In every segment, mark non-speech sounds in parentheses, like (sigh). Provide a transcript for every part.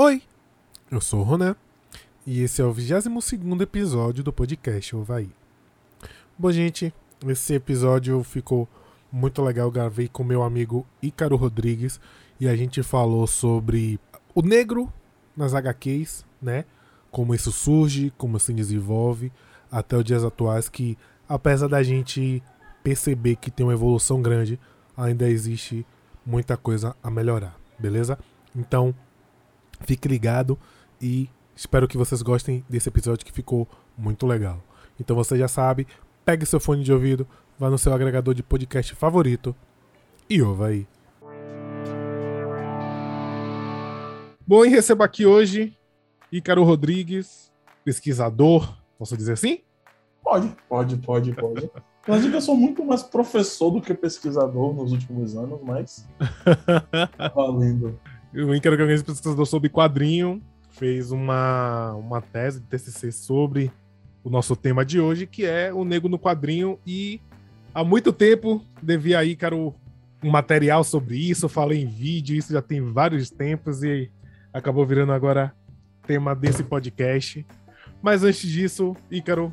Oi, eu sou o Ronan e esse é o 22 episódio do podcast Ovaí. Bom, gente, esse episódio ficou muito legal. Gravei com meu amigo Ícaro Rodrigues e a gente falou sobre o negro nas HQs, né? Como isso surge, como se desenvolve até os dias atuais. Que apesar da gente perceber que tem uma evolução grande, ainda existe muita coisa a melhorar, beleza? Então, Fique ligado e espero que vocês gostem desse episódio que ficou muito legal. Então você já sabe, pegue seu fone de ouvido, vá no seu agregador de podcast favorito e ouva aí. Bom, e recebo aqui hoje Ícaro Rodrigues, pesquisador, posso dizer assim? Pode, pode, pode, pode. Inclusive, eu sou muito mais professor do que pesquisador nos últimos anos, mas. (laughs) Valendo. O que é um pesquisador sobre quadrinho, fez uma, uma tese de TCC sobre o nosso tema de hoje, que é o Nego no Quadrinho. E há muito tempo devia aí, Ícaro, um material sobre isso. Eu falei em vídeo, isso já tem vários tempos e acabou virando agora tema desse podcast. Mas antes disso, Ícaro,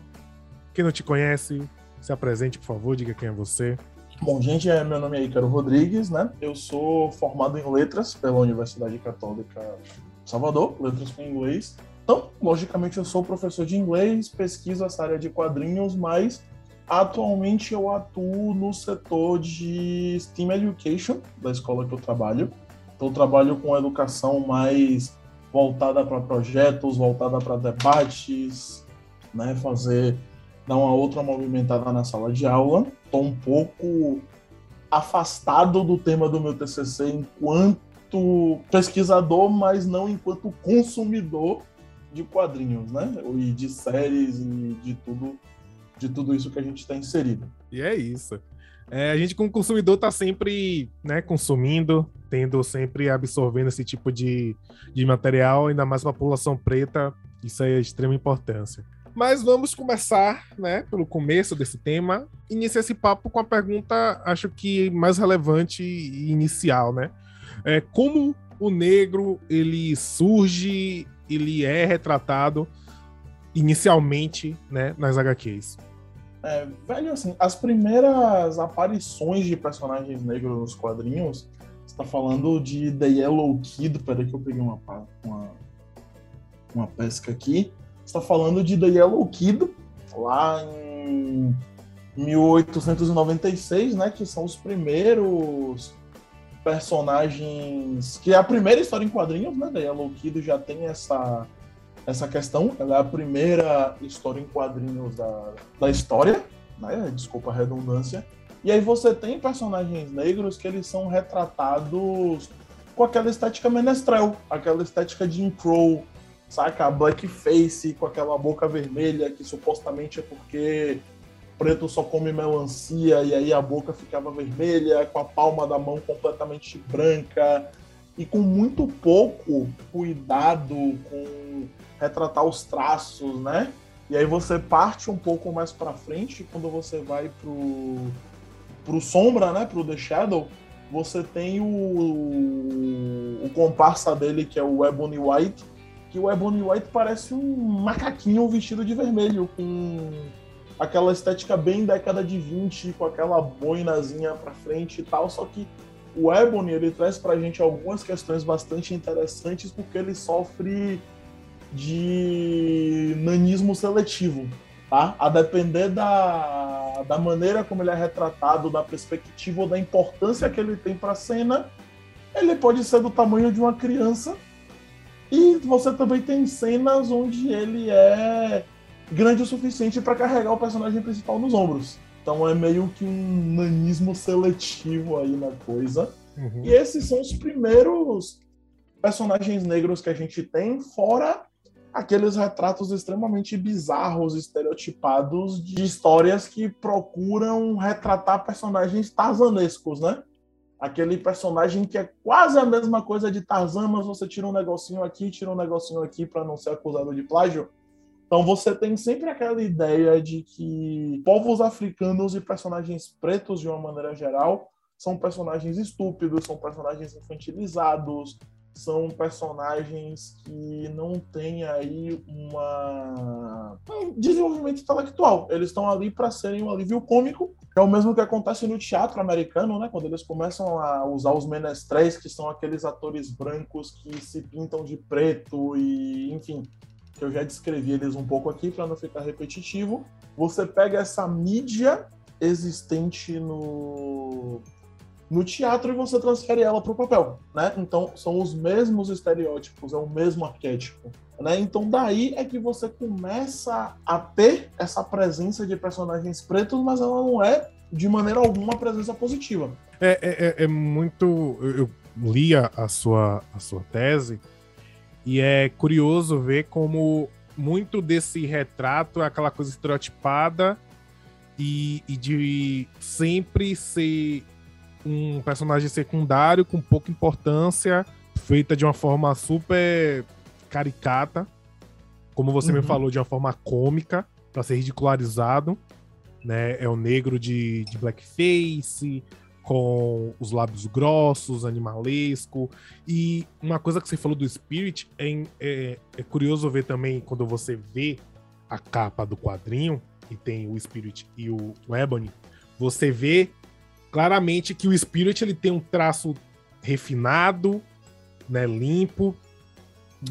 quem não te conhece, se apresente, por favor, diga quem é você. Bom, gente, é, meu nome é Ícaro Rodrigues, né? Eu sou formado em letras pela Universidade Católica Salvador, letras com inglês. Então, logicamente, eu sou professor de inglês, pesquiso essa área de quadrinhos, mas atualmente eu atuo no setor de STEAM Education da escola que eu trabalho. Então, eu trabalho com educação mais voltada para projetos, voltada para debates, né? Fazer dar uma outra movimentada na sala de aula. Estou um pouco afastado do tema do meu TCC enquanto pesquisador, mas não enquanto consumidor de quadrinhos, né? E de séries e de tudo, de tudo isso que a gente está inserido. E é isso. É, a gente, como consumidor, está sempre né, consumindo, tendo sempre absorvendo esse tipo de, de material, ainda mais a população preta, isso é de extrema importância. Mas vamos começar, né, pelo começo desse tema. Iniciar esse papo com a pergunta, acho que mais relevante e inicial, né? É, como o negro ele surge, ele é retratado inicialmente, né, nas HQs? É, velho, assim, as primeiras aparições de personagens negros nos quadrinhos, você tá falando de The Yellow Kid, peraí que eu peguei uma, uma, uma pesca aqui está falando de The Yellow Kid, lá em 1896, né, que são os primeiros personagens, que é a primeira história em quadrinhos, né, The Yellow Kid já tem essa essa questão, ela é a primeira história em quadrinhos da, da história, né, desculpa a redundância, e aí você tem personagens negros que eles são retratados com aquela estética menestrel, aquela estética de Crow, saca? Blackface com aquela boca vermelha, que supostamente é porque preto só come melancia e aí a boca ficava vermelha, com a palma da mão completamente branca e com muito pouco cuidado com retratar os traços, né? E aí você parte um pouco mais para frente quando você vai pro pro sombra, né, pro The Shadow, você tem o, o comparsa dele que é o Ebony White, que o Ebony White parece um macaquinho vestido de vermelho, com aquela estética bem década de 20, com aquela boinazinha pra frente e tal, só que o Ebony ele traz pra gente algumas questões bastante interessantes porque ele sofre de nanismo seletivo, tá? A depender da, da maneira como ele é retratado, da perspectiva ou da importância que ele tem para a cena, ele pode ser do tamanho de uma criança e você também tem cenas onde ele é grande o suficiente para carregar o personagem principal nos ombros. Então é meio que um nanismo seletivo aí na coisa. Uhum. E esses são os primeiros personagens negros que a gente tem, fora aqueles retratos extremamente bizarros, estereotipados de histórias que procuram retratar personagens tarzanescos, né? Aquele personagem que é quase a mesma coisa de Tarzan, mas você tira um negocinho aqui, tira um negocinho aqui para não ser acusado de plágio. Então você tem sempre aquela ideia de que povos africanos e personagens pretos, de uma maneira geral, são personagens estúpidos, são personagens infantilizados, são personagens que não têm aí uma um desenvolvimento intelectual. Eles estão ali para serem um alívio cômico. É o mesmo que acontece no teatro americano, né? Quando eles começam a usar os menestréis, que são aqueles atores brancos que se pintam de preto e, enfim, que eu já descrevi eles um pouco aqui para não ficar repetitivo. Você pega essa mídia existente no no teatro e você transfere ela para o papel, né? Então são os mesmos estereótipos, é o mesmo arquétipo, né? Então daí é que você começa a ter essa presença de personagens pretos, mas ela não é de maneira alguma uma presença positiva. É, é, é, é muito. Eu li a, a, sua, a sua tese e é curioso ver como muito desse retrato é aquela coisa estereotipada e, e de sempre ser um personagem secundário com pouca importância, feita de uma forma super caricata, como você uhum. me falou, de uma forma cômica, para ser ridicularizado. Né? É o negro de, de blackface, com os lábios grossos, animalesco. E uma coisa que você falou do Spirit é, é, é, curioso ver também quando você vê a capa do quadrinho, e tem o Spirit e o, o Ebony, você vê claramente que o Spirit ele tem um traço refinado, né, limpo,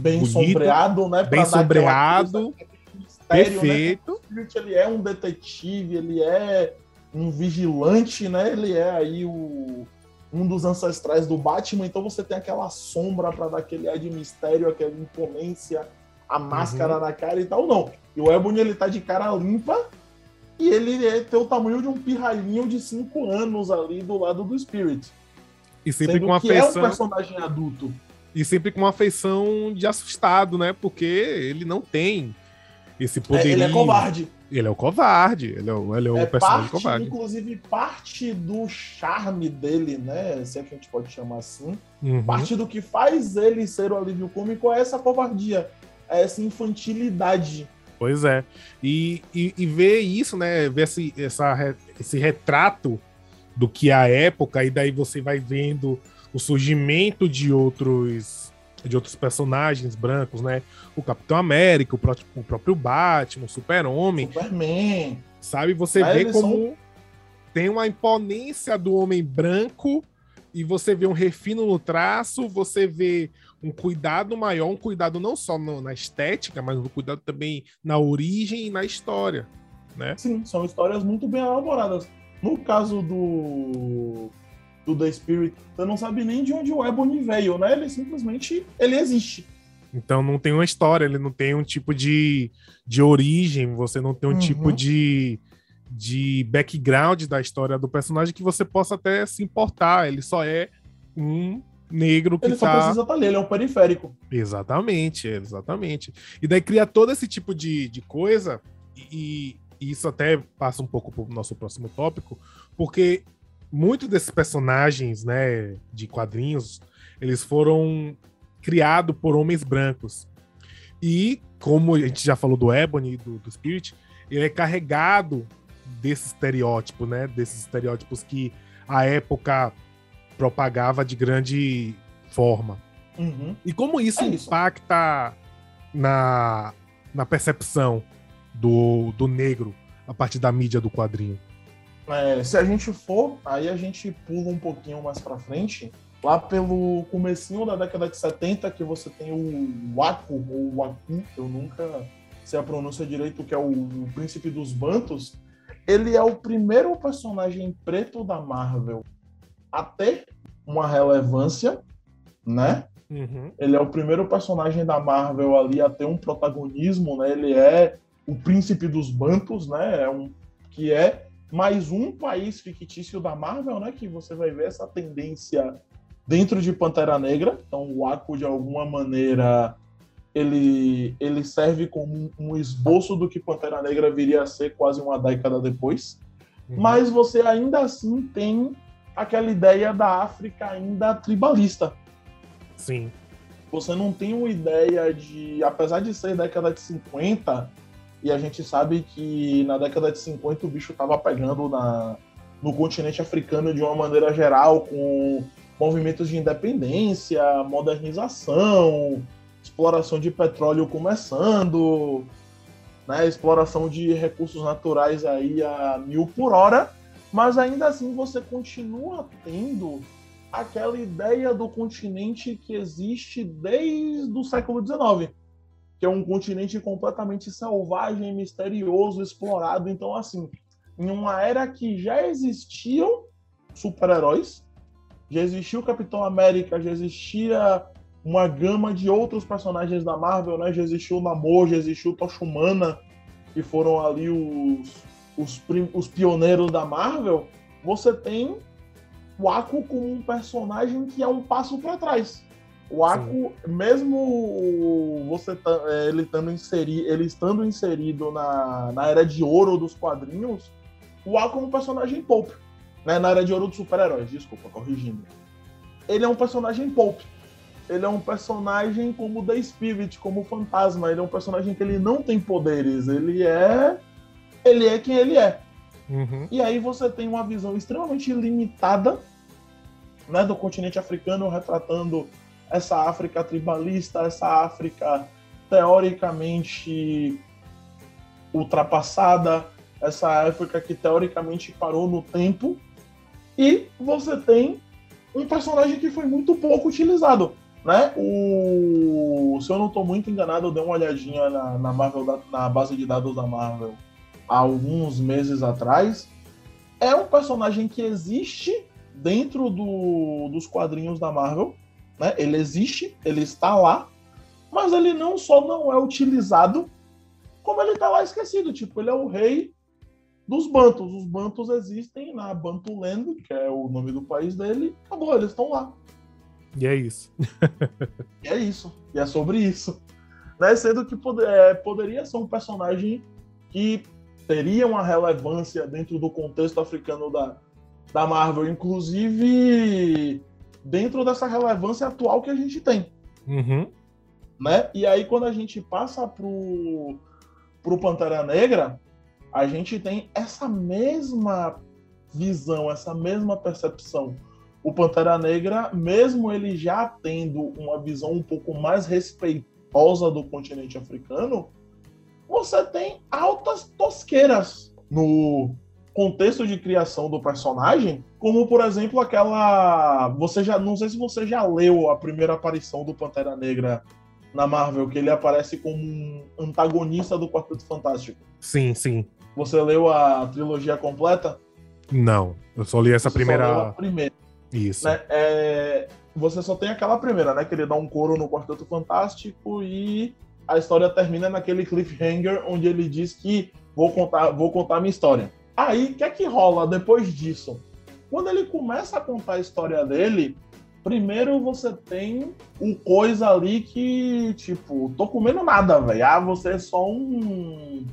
bem bonito, sombreado, né, bem sombreado, mistério, né? perfeito. Né? O Spirit ele é um detetive, ele é um vigilante, né? Ele é aí o um dos ancestrais do Batman, então você tem aquela sombra para dar aquele ar de mistério, aquela imponência, a máscara uhum. na cara e tal, não. E o Ebony ele tá de cara limpa, e ele é, tem o tamanho de um pirralhinho de 5 anos ali do lado do Spirit. E sempre com uma que afeição... é um personagem adulto. E sempre com uma afeição de assustado, né? Porque ele não tem esse poder. É, ele é covarde. Ele é o covarde. Ele é o, ele é o é personagem parte, covarde. Inclusive, parte do charme dele, né? Se é que a gente pode chamar assim. Uhum. Parte do que faz ele ser o alívio cômico é essa covardia. É essa infantilidade Pois é. E, e, e ver isso, né? Ver esse, essa, esse retrato do que é a época, e daí você vai vendo o surgimento de outros de outros personagens brancos, né? O Capitão América, o próprio, o próprio Batman, o Super-Homem. Superman. Sabe? Você vê como são... tem uma imponência do homem branco e você vê um refino no traço, você vê um cuidado maior, um cuidado não só no, na estética, mas um cuidado também na origem e na história, né? Sim, são histórias muito bem elaboradas. No caso do do The Spirit, você não sabe nem de onde o Ebony veio, né? Ele simplesmente ele existe. Então não tem uma história, ele não tem um tipo de, de origem, você não tem um tipo uhum. tipo de, de background da história do personagem que você possa até se importar. Ele só é um negro que ele só tá... precisa estar tá ali, ele é um periférico. Exatamente, exatamente. E daí cria todo esse tipo de, de coisa, e, e isso até passa um pouco pro nosso próximo tópico, porque muitos desses personagens, né, de quadrinhos, eles foram criados por homens brancos. E, como a gente já falou do Ebony, do, do Spirit, ele é carregado desse estereótipo, né, desses estereótipos que a época propagava de grande forma. Uhum. E como isso é impacta isso. na, na percepção do, do negro a partir da mídia do quadrinho? É, se a gente for, aí a gente pula um pouquinho mais para frente, lá pelo comecinho da década de 70, que você tem o Waku, ou Waku, eu nunca sei a pronúncia direito, que é o, o príncipe dos Bantos, ele é o primeiro personagem preto da Marvel a ter uma relevância, né? Uhum. Ele é o primeiro personagem da Marvel ali a ter um protagonismo, né? Ele é o príncipe dos Bantos, né? É um, que é mais um país fictício da Marvel, né? Que você vai ver essa tendência dentro de Pantera Negra. Então, o Aquo, de alguma maneira, ele, ele serve como um esboço do que Pantera Negra viria a ser quase uma década depois. Uhum. Mas você ainda assim tem aquela ideia da África ainda tribalista. Sim. Você não tem uma ideia de, apesar de ser década de 50, e a gente sabe que na década de 50 o bicho estava pegando na, no continente africano de uma maneira geral, com movimentos de independência, modernização, exploração de petróleo começando, né, exploração de recursos naturais aí a mil por hora, mas ainda assim você continua tendo aquela ideia do continente que existe desde o século XIX, que é um continente completamente selvagem, misterioso, explorado. Então, assim, em uma era que já existiam super-heróis, já existia o Capitão América, já existia uma gama de outros personagens da Marvel, né? Já existiu o Namor, já existiu o Tocha Humana, que foram ali os, os, os pioneiros da Marvel. Você tem o Aquo como um personagem que é um passo para trás. O Aquo, mesmo você é, ele estando, inseri, ele estando inserido na, na era de ouro dos quadrinhos, o Aquo é um personagem pulp. Né? Na era de ouro dos super-heróis, desculpa, corrigindo. Ele é um personagem pulp. Ele é um personagem como The Spirit, como o Fantasma. Ele é um personagem que ele não tem poderes. Ele é. Ele é quem ele é. Uhum. E aí você tem uma visão extremamente limitada né, do continente africano, retratando essa África tribalista, essa África teoricamente ultrapassada, essa África que teoricamente parou no tempo. E você tem um personagem que foi muito pouco utilizado. Né? O... Se eu não estou muito enganado, eu dei uma olhadinha na, na, Marvel, na base de dados da Marvel alguns meses atrás, é um personagem que existe dentro do, dos quadrinhos da Marvel. Né? Ele existe, ele está lá, mas ele não só não é utilizado, como ele está lá esquecido. Tipo, ele é o rei dos Bantos. Os Bantos existem na Bantuland, que é o nome do país dele. Acabou, eles estão lá. E é isso. (laughs) e é isso. E é sobre isso. Né? Sendo que poder, é, poderia ser um personagem que teria uma relevância dentro do contexto africano da, da Marvel, inclusive dentro dessa relevância atual que a gente tem. Uhum. Né? E aí, quando a gente passa pro, pro Pantera Negra, a gente tem essa mesma visão, essa mesma percepção. O Pantera Negra, mesmo ele já tendo uma visão um pouco mais respeitosa do continente africano, você tem altas tosqueiras no contexto de criação do personagem, como por exemplo aquela, você já, não sei se você já leu a primeira aparição do Pantera Negra na Marvel, que ele aparece como um antagonista do Quarteto Fantástico. Sim, sim. Você leu a trilogia completa? Não, eu só li essa você primeira. Só leu a primeira. Isso. Né? É... Você só tem aquela primeira, né? Que ele dá um coro no Quarteto Fantástico e a história termina naquele cliffhanger onde ele diz que vou contar, vou contar minha história. Aí, o que é que rola depois disso? Quando ele começa a contar a história dele, primeiro você tem um coisa ali que, tipo, tô comendo nada, velho. Ah, você é só um.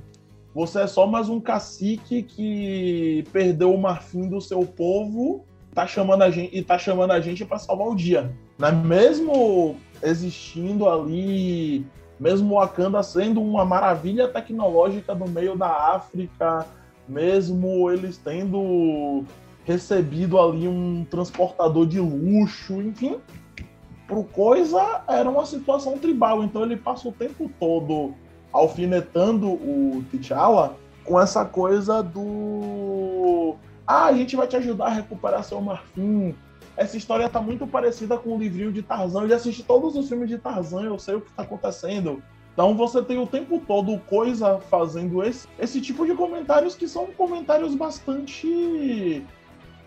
Você é só mais um cacique que perdeu o marfim do seu povo tá chamando a gente, e tá chamando a gente para salvar o dia. Né? Mesmo existindo ali mesmo Wakanda sendo uma maravilha tecnológica no meio da África, mesmo eles tendo recebido ali um transportador de luxo, enfim, pro coisa era uma situação tribal, então ele passa o tempo todo alfinetando o T'Challa com essa coisa do ah, a gente vai te ajudar a recuperar seu marfim, essa história tá muito parecida com o livrinho de Tarzan. Eu já assisti todos os filmes de Tarzan, eu sei o que tá acontecendo. Então você tem o tempo todo coisa fazendo esse, esse tipo de comentários que são comentários bastante.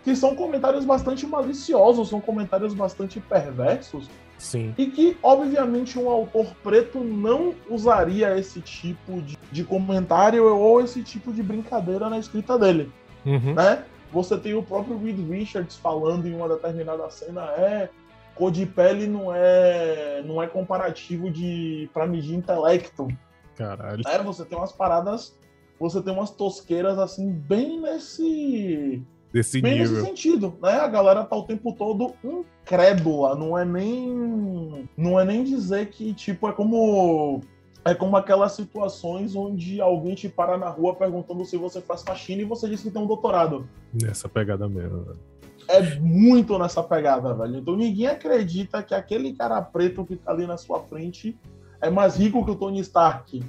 que são comentários bastante maliciosos, são comentários bastante perversos. Sim. E que, obviamente, um autor preto não usaria esse tipo de, de comentário ou esse tipo de brincadeira na escrita dele. Uhum. Né? Você tem o próprio Reed Richards falando em uma determinada cena, é cor de pele não é não é comparativo de para medir intelecto. Caralho. É, você tem umas paradas, você tem umas tosqueiras assim bem nesse Desse bem nível. nesse sentido, né? A galera tá o tempo todo incrédula, não é nem não é nem dizer que tipo é como é como aquelas situações onde alguém te para na rua perguntando se você faz faxina e você diz que tem um doutorado. Nessa pegada mesmo. é muito nessa pegada, velho. Então ninguém acredita que aquele cara preto que tá ali na sua frente é mais rico que o Tony Stark.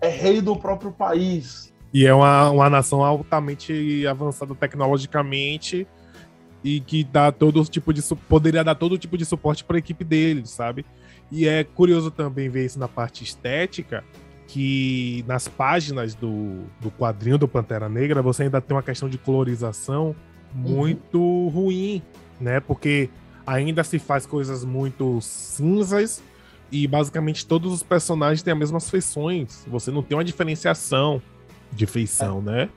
É rei do próprio país. E é uma, uma nação altamente avançada tecnologicamente e que dá todo tipo de poderia dar todo tipo de suporte para a equipe dele, sabe? E é curioso também ver isso na parte estética, que nas páginas do, do quadrinho do Pantera Negra você ainda tem uma questão de colorização muito uhum. ruim, né? Porque ainda se faz coisas muito cinzas e basicamente todos os personagens têm as mesmas feições. Você não tem uma diferenciação de feição, é. né?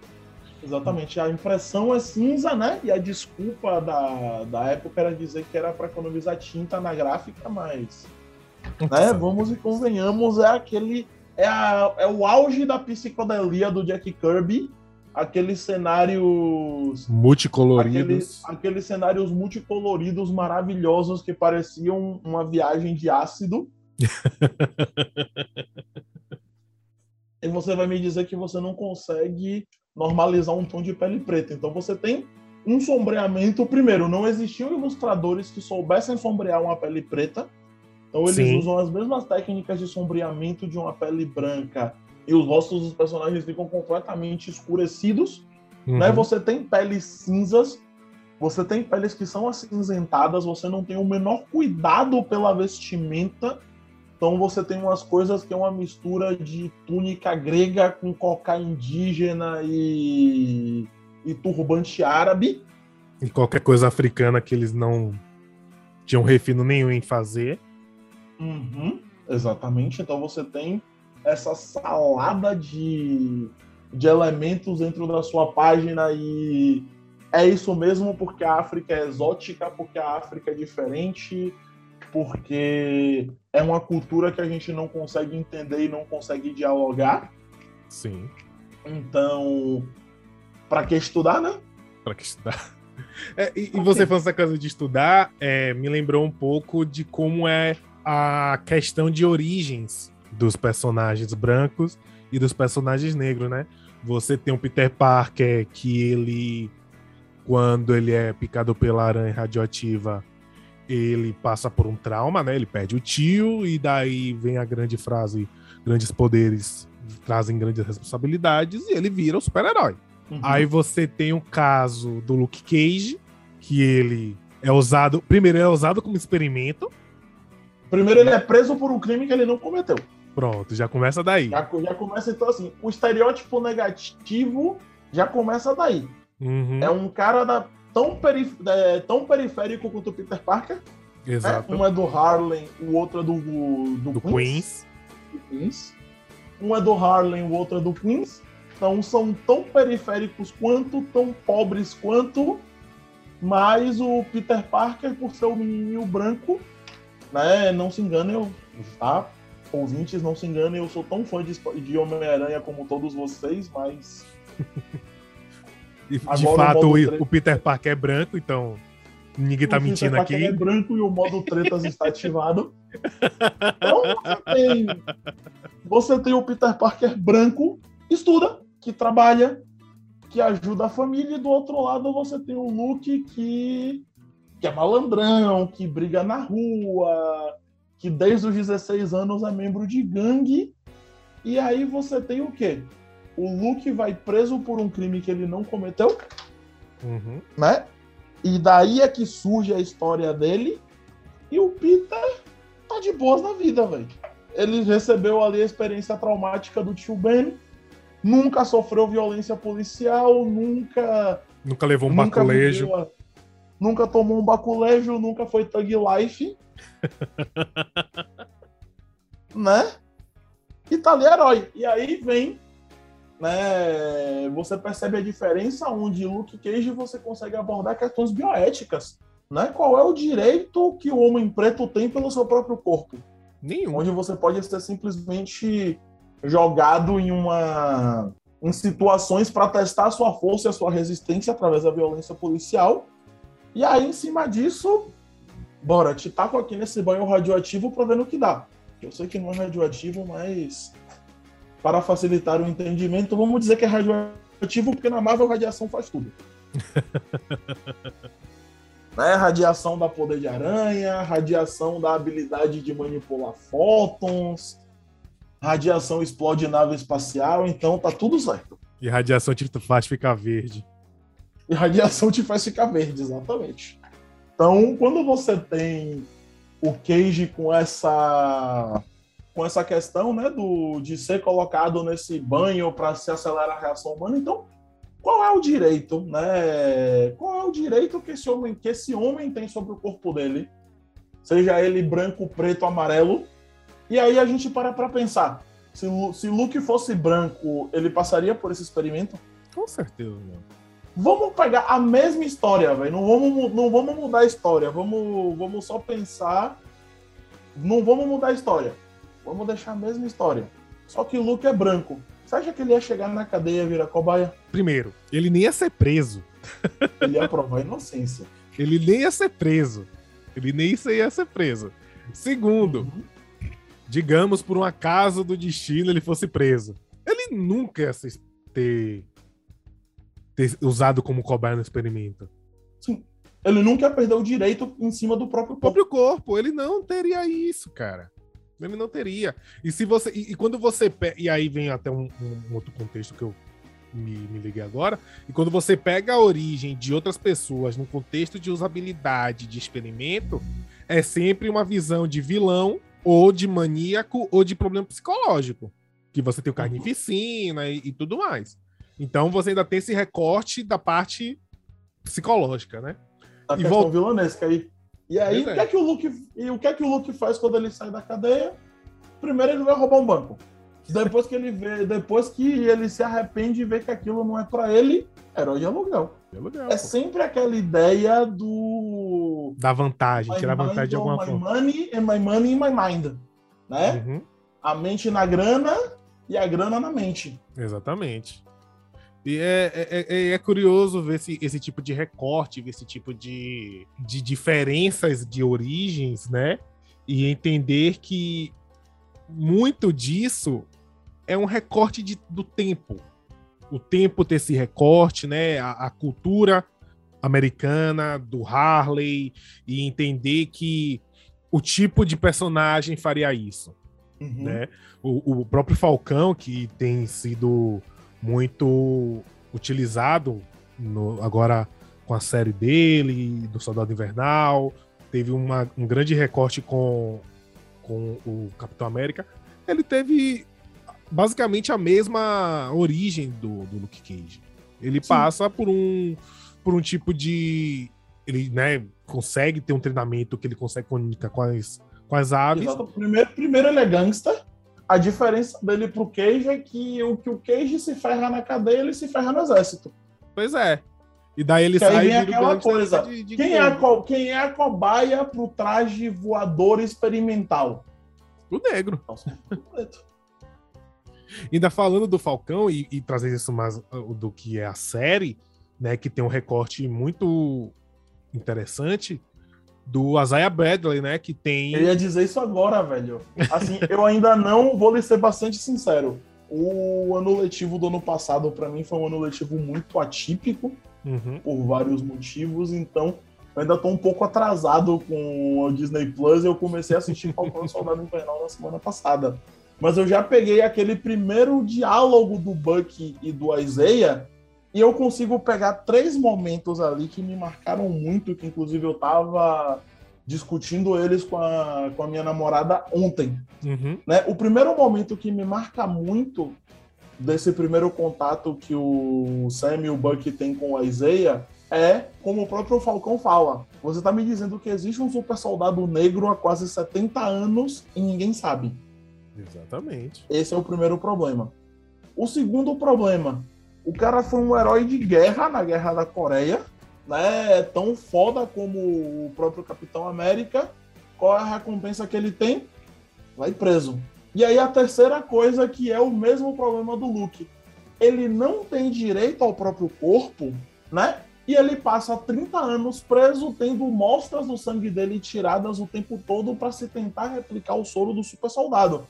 Exatamente. A impressão é cinza, né? E a desculpa da, da época era dizer que era para economizar tinta na gráfica, mas. Né? Vamos e convenhamos, é aquele. É, a, é o auge da psicodelia do Jack Kirby aqueles cenários multicoloridos, aqueles, aqueles, cenários multicoloridos maravilhosos que pareciam uma viagem de ácido. (laughs) e você vai me dizer que você não consegue normalizar um tom de pele preta. Então você tem um sombreamento. Primeiro, não existiam ilustradores que soubessem sombrear uma pele preta. Então eles Sim. usam as mesmas técnicas de sombreamento de uma pele branca e os rostos dos personagens ficam completamente escurecidos. Uhum. Né? Você tem peles cinzas, você tem peles que são acinzentadas, você não tem o menor cuidado pela vestimenta. Então você tem umas coisas que é uma mistura de túnica grega com coca indígena e, e turbante árabe. E qualquer coisa africana que eles não tinham refino nenhum em fazer. Uhum, exatamente. Então você tem essa salada de, de elementos dentro da sua página e é isso mesmo porque a África é exótica, porque a África é diferente, porque é uma cultura que a gente não consegue entender e não consegue dialogar. Sim. Então, para que estudar, né? Para que estudar? (laughs) É, e, e, você falando essa coisa de estudar, é, me lembrou um pouco de como é a questão de origens dos personagens brancos e dos personagens negros, né? Você tem o Peter Parker que ele, quando ele é picado pela aranha radioativa, ele passa por um trauma, né? Ele perde o tio e daí vem a grande frase: grandes poderes trazem grandes responsabilidades e ele vira o super-herói. Uhum. Aí você tem o caso do Luke Cage, que ele é usado, primeiro é usado como experimento. Primeiro ele é preso por um crime que ele não cometeu. Pronto, já começa daí. Já, já começa então assim, o estereótipo negativo já começa daí. Uhum. É um cara da, tão, perif é, tão periférico quanto o Peter Parker. Né? Exato. Né? Um é do Harlem, o outro é do, do, do Queens. Queens. Um é do Harlem, o outro é do Queens. Então são tão periféricos quanto, tão pobres quanto, mas o Peter Parker, por ser um menino branco, né, não se engane, tá? ouvintes, não se enganem, eu sou tão fã de, de Homem-Aranha como todos vocês, mas. (laughs) de fato, o, o, Peter Parker é branco, então ninguém tá o mentindo Peter aqui. Parker é branco e o modo tretas está ativado. Então você tem, você tem o Peter Parker branco, estuda, que trabalha, que ajuda a família, e do outro lado você tem o Luke que, que é malandrão, que briga na rua, que desde os 16 anos é membro de gangue. E aí você tem o quê? O Luke vai preso por um crime que ele não cometeu, uhum. né? E daí é que surge a história dele. E o Peter tá de boas na vida, velho. Ele recebeu ali a experiência traumática do tio Ben, nunca sofreu violência policial, nunca. Nunca levou um nunca baculejo. Nunca tomou um baculejo, nunca foi thug life. (laughs) né? E tá ali herói. E aí vem, né? Você percebe a diferença onde Luke Cage você consegue abordar questões bioéticas. Né? Qual é o direito que o homem preto tem pelo seu próprio corpo? Nenhum. Onde você pode ser simplesmente jogado em uma em situações para testar a sua força e a sua resistência através da violência policial. E aí, em cima disso, bora, te taco aqui nesse banho radioativo pra ver no que dá. Eu sei que não é radioativo, mas para facilitar o entendimento, vamos dizer que é radioativo porque na Marvel radiação faz tudo. (laughs) Né? Radiação da poder de aranha, radiação da habilidade de manipular fótons, radiação explode nave espacial, então tá tudo certo. E radiação te faz ficar verde. (laughs) E radiação te faz ficar verde, exatamente. Então, quando você tem o Cage com essa com essa questão, né, do de ser colocado nesse banho para se acelerar a reação humana, então qual é o direito, né? Qual é o direito que esse homem que esse homem tem sobre o corpo dele? Seja ele branco, preto, amarelo. E aí a gente para para pensar, se, se Luke fosse branco, ele passaria por esse experimento? Com certeza, não. Vamos pegar a mesma história, velho. Não vamos, não vamos mudar a história. Vamos, vamos só pensar. Não vamos mudar a história. Vamos deixar a mesma história. Só que o Luke é branco. Você acha que ele ia chegar na cadeia e virar cobaia? Primeiro, ele nem ia ser preso. (laughs) Ele ia provar inocência. ele nem ia ser preso. Ele nem ia ser preso. Segundo, uhum. digamos por um acaso do destino ele fosse preso. Ele nunca ia ter ter usado como cobaia no experimento. Sim. Ele nunca perdeu o direito em cima do próprio corpo. próprio corpo. Ele não teria isso, cara. Ele não teria. E se você. E, e quando você. E aí vem até um, um, outro contexto que eu me, me liguei agora. E quando você pega a origem de outras pessoas no contexto de usabilidade, de experimento, é sempre uma visão de vilão, ou de maníaco, ou de problema psicológico. Que você tem o carnificina e, e tudo mais. Então você ainda tem esse recorte da parte psicológica, né? A e questão volta... vilanesca aí. E aí, o que, é que o Luke, e o que é que o Luke faz quando ele sai da cadeia? Primeiro ele vai roubar um banco. Depois que ele vê, depois que ele se arrepende e vê que aquilo não é para ele, herói de aluguel. De aluguel é pô. sempre aquela ideia do da vantagem, tirar vantagem de alguma my forma. Money and my money in my mind, né? Uhum. A mente na grana e a grana na mente. Exatamente. E é, é, é, é, curioso ver esse, esse tipo de recorte, ver esse tipo de, de diferenças de origens, né? E entender que muito disso é um recorte de, do tempo. O tempo ter esse recorte, né? A, a cultura americana, do Harley, e entender que o tipo de personagem faria isso. Uhum. Né? O, o próprio Falcão, que tem sido muito utilizado no, agora com a série dele, do Soldado Invernal. Teve uma, um grande recorte com, com o Capitão América. Ele teve basicamente a mesma origem do, do Luke Cage. Ele Sim. passa por um, por um tipo de. Ele né, consegue ter um treinamento que ele consegue comunicar com as, com as aves. Exato. Primeiro, primeiro ele é gangster. A diferença dele pro Cage é que o que o Cage se ferra na cadeia, ele se ferra no exército. Pois é. E daí ele que sai aí vem aquela coisa. De, de quem, é a, quem é a cobaia pro traje voador experimental? O negro. (laughs) Ainda falando do Falcão e, e trazer isso mais uh, do que é a série, né, que tem um recorte muito interessante do Isaiah Bradley, né? Que tem. Eu ia dizer isso agora, velho. Assim, eu ainda não vou lhe ser bastante sincero. O ano letivo do ano passado, para mim, foi um ano letivo muito atípico, uhum. por vários motivos, então eu ainda tô um pouco atrasado com o Disney Plus. Eu comecei a assistir Falcão Soldado Invernal na semana passada. Mas eu já peguei aquele primeiro diálogo do Bucky e do Isaiah e eu consigo pegar três momentos ali que me marcaram muito, que inclusive eu tava discutindo eles com a, com a minha namorada ontem. Uhum. Né? O primeiro momento que me marca muito desse primeiro contato que o Sam e o Buck tem com a Isaiah é, como o próprio Falcão fala, você está me dizendo que existe um super soldado negro há quase 70 anos e ninguém sabe. Exatamente. Esse é o primeiro problema. O segundo problema, o cara foi um herói de guerra na Guerra da Coreia, né? Tão foda como o próprio Capitão América. Qual é a recompensa que ele tem? Vai preso. E aí a terceira coisa que é o mesmo problema do Luke. Ele não tem direito ao próprio corpo, né? E ele passa 30 anos preso, tendo mostras do sangue dele tiradas o tempo todo para se tentar replicar o soro do super soldado.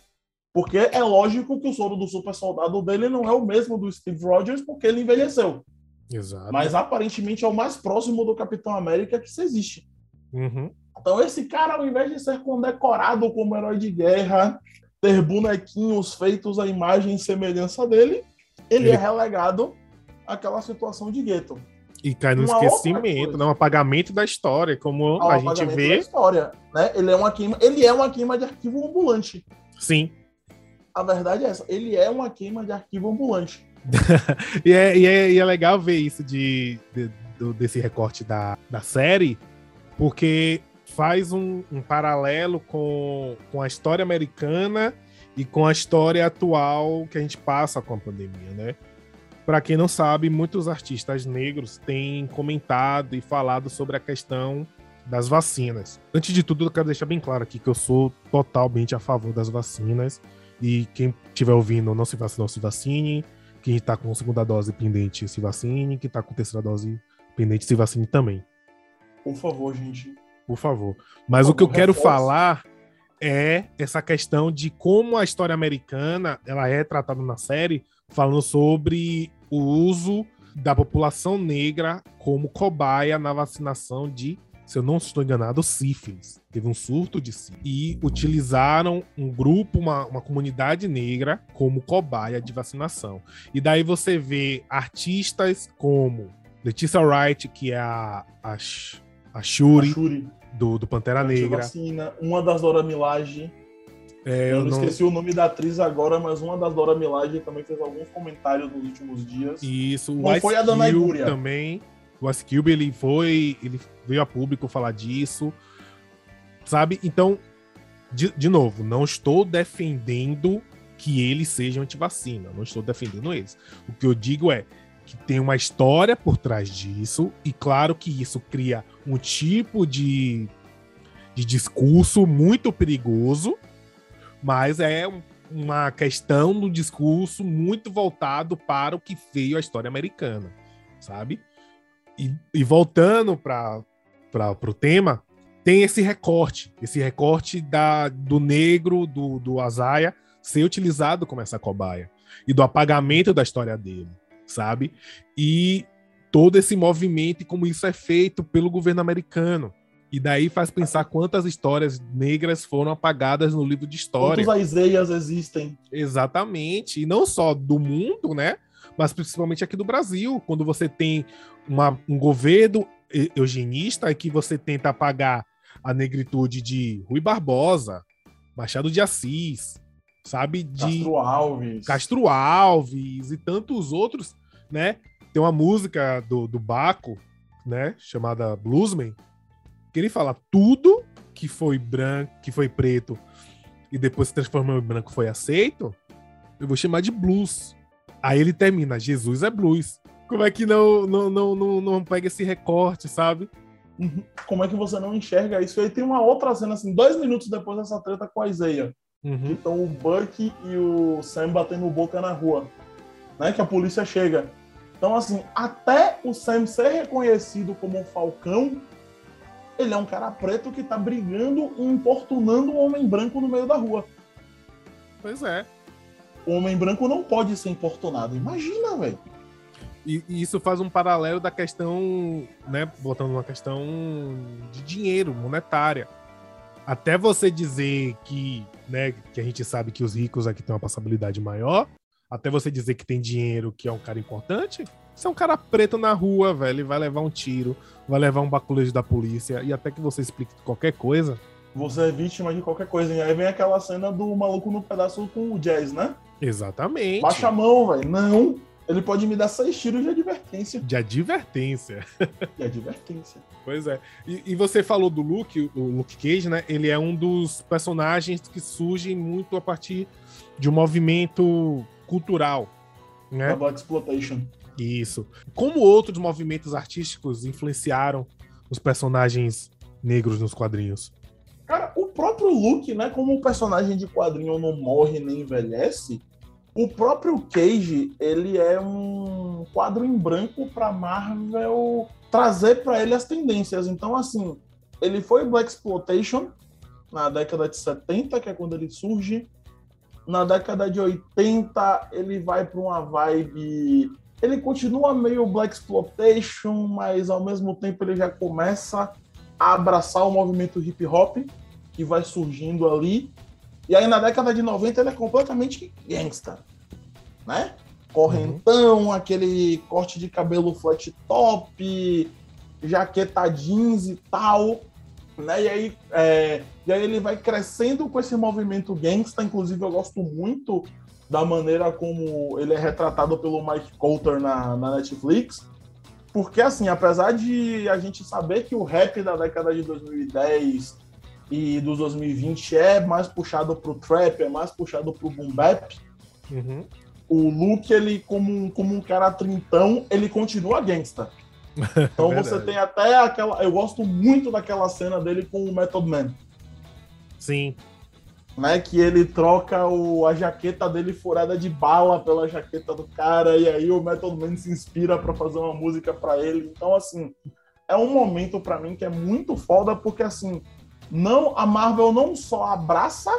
Porque é lógico que o soro do super soldado dele não é o mesmo do Steve Rogers, porque ele envelheceu. Exato. Mas aparentemente é o mais próximo do Capitão América que se existe. Uhum. Então esse cara, ao invés de ser condecorado como herói de guerra, ter bonequinhos feitos à imagem e semelhança dele, ele, Ele- é relegado àquela situação de gueto. E cai no Uma esquecimento, coisa. né? Um apagamento da história, como ao a gente apagamento da vê. história, né? Ele é uma queima, ele é uma queima de arquivo ambulante. Sim. A verdade é essa, ele é uma queima de arquivo ambulante. (laughs) E é, e é, e é legal ver isso de, de- do- desse recorte da, da série, porque faz um, um paralelo com, com a história americana e com a história atual que a gente passa com a pandemia, né? Para quem não sabe, muitos artistas negros têm comentado e falado sobre a questão das vacinas. Antes de tudo, eu quero deixar bem claro aqui que eu sou totalmente a favor das vacinas. E quem estiver ouvindo não se vacinou, se vacine. Quem está com segunda dose pendente, se vacine. Quem está com terceira dose pendente, se vacine também. Por favor, gente. Por favor. Mas Por o que eu quero reforce. falar é essa questão de como a história americana ela é tratada na série, falando sobre o uso da população negra como cobaia na vacinação de, se eu não estou enganado, sífilis. Teve um surto de sífilis. E utilizaram um grupo, uma, uma comunidade negra, como cobaia de vacinação. E daí você vê artistas como Letícia Wright, que é a, a, a Shuri, A Shuri, do, do Pantera Negra. vacina, uma das Dora Milaje. É, eu eu não esqueci o nome da atriz agora, mas uma das Dora Milaje também fez alguns comentários nos últimos dias. Isso, o Não Ice foi a Dana Cube Igúria. também. O Ice Cube, ele foi, ele veio a público falar disso, sabe? Então, de, de novo, não estou defendendo que eles sejam antivacina, não estou defendendo eles. O que eu digo é que tem uma história por trás disso, e claro que isso cria um tipo de, de discurso muito perigoso, mas é um- uma questão do discurso muito voltado para o que veio a história americana, sabe? E, e voltando para o tema, tem esse recorte, esse recorte da, do negro, do, do Azaia, ser utilizado como essa cobaia, e do apagamento da história dele, sabe? E todo esse movimento e como isso é feito pelo governo americano. E daí faz pensar quantas histórias negras foram apagadas no livro de história. Quantos Aizeias existem? Exatamente. E não só do mundo, né? Mas principalmente aqui do Brasil, quando você tem uma- um governo eugenista e que você tenta apagar a negritude de Rui Barbosa, Machado de Assis, sabe? De Castro Alves. Castro Alves e tantos outros, né? Tem uma música do, do Baco, né? Chamada Bluesman, que ele fala tudo que foi branco, que foi preto e depois se transformou em branco foi aceito, eu vou chamar de blues. Aí ele termina, Jesus é blues. Como é que não não, não, não, não pega esse recorte, sabe? Uhum. Como é que você não enxerga isso? E aí tem uma outra cena, assim, dois minutos depois dessa treta com a Isaiah. Uhum. Então o Buck e o Sam batendo boca na rua, né? Que a polícia chega. Então, assim, até o Sam ser reconhecido como um falcão, ele é um cara preto que tá brigando e importunando um homem branco no meio da rua. Pois é. O homem branco não pode ser importunado. Imagina, velho. E, e isso faz um paralelo da questão, né? Botando uma questão de dinheiro, monetária. Até você dizer que, né, que a gente sabe que os ricos aqui têm uma passabilidade maior, até você dizer que tem dinheiro, que é um cara importante, você é um cara preto na rua, velho, ele vai levar um tiro, vai levar um baculejo da polícia, e até que você explique qualquer coisa, Você é vítima de qualquer coisa. E aí vem aquela cena do maluco no pedaço com o Jazz, né? exatamente. Baixa a mão, velho. Não. Ele pode me dar seis tiros de advertência. De advertência. De advertência. Pois é. E, e você falou do Luke, o Luke Cage, né? Ele é um dos personagens que surgem muito a partir de um movimento cultural, Da né? Black Exploitation. Isso. Como outros movimentos artísticos influenciaram os personagens negros nos quadrinhos? Cara, o próprio Luke, né? Como o personagem de quadrinho não morre nem envelhece, o próprio Cage, ele é um quadro em branco pra Marvel trazer pra ele as tendências. Então, assim, ele foi Black Exploitation na década de 70, que é quando ele surge. Na década de 80, ele vai pra uma vibe ele continua meio Black Exploitation, mas ao mesmo tempo ele já começa a abraçar o movimento hip hop que vai surgindo ali. E aí na década de 90 ele é completamente gangsta, né? Correntão, uhum. aquele corte de cabelo flat top, jaqueta jeans e tal, né? E aí, é, e aí ele vai crescendo com esse movimento gangsta. Inclusive, eu gosto muito da maneira como ele é retratado pelo Mike Coulter na, na Netflix. Porque, assim, apesar de a gente saber que o rap da década de 2010 e dos 2020 é mais puxado pro trap, é mais puxado pro boom bap, uhum. o Luke, ele, como, como um cara trintão, ele continua gangsta. (laughs) Então você tem até aquela. Eu gosto muito daquela cena dele com o Method Man. Sim. Né, que ele troca o, a jaqueta dele furada de bala pela jaqueta do cara, e aí o Method Man se inspira para fazer uma música para ele. Então, assim, é um momento para mim que é muito foda, porque assim, não a Marvel não só abraça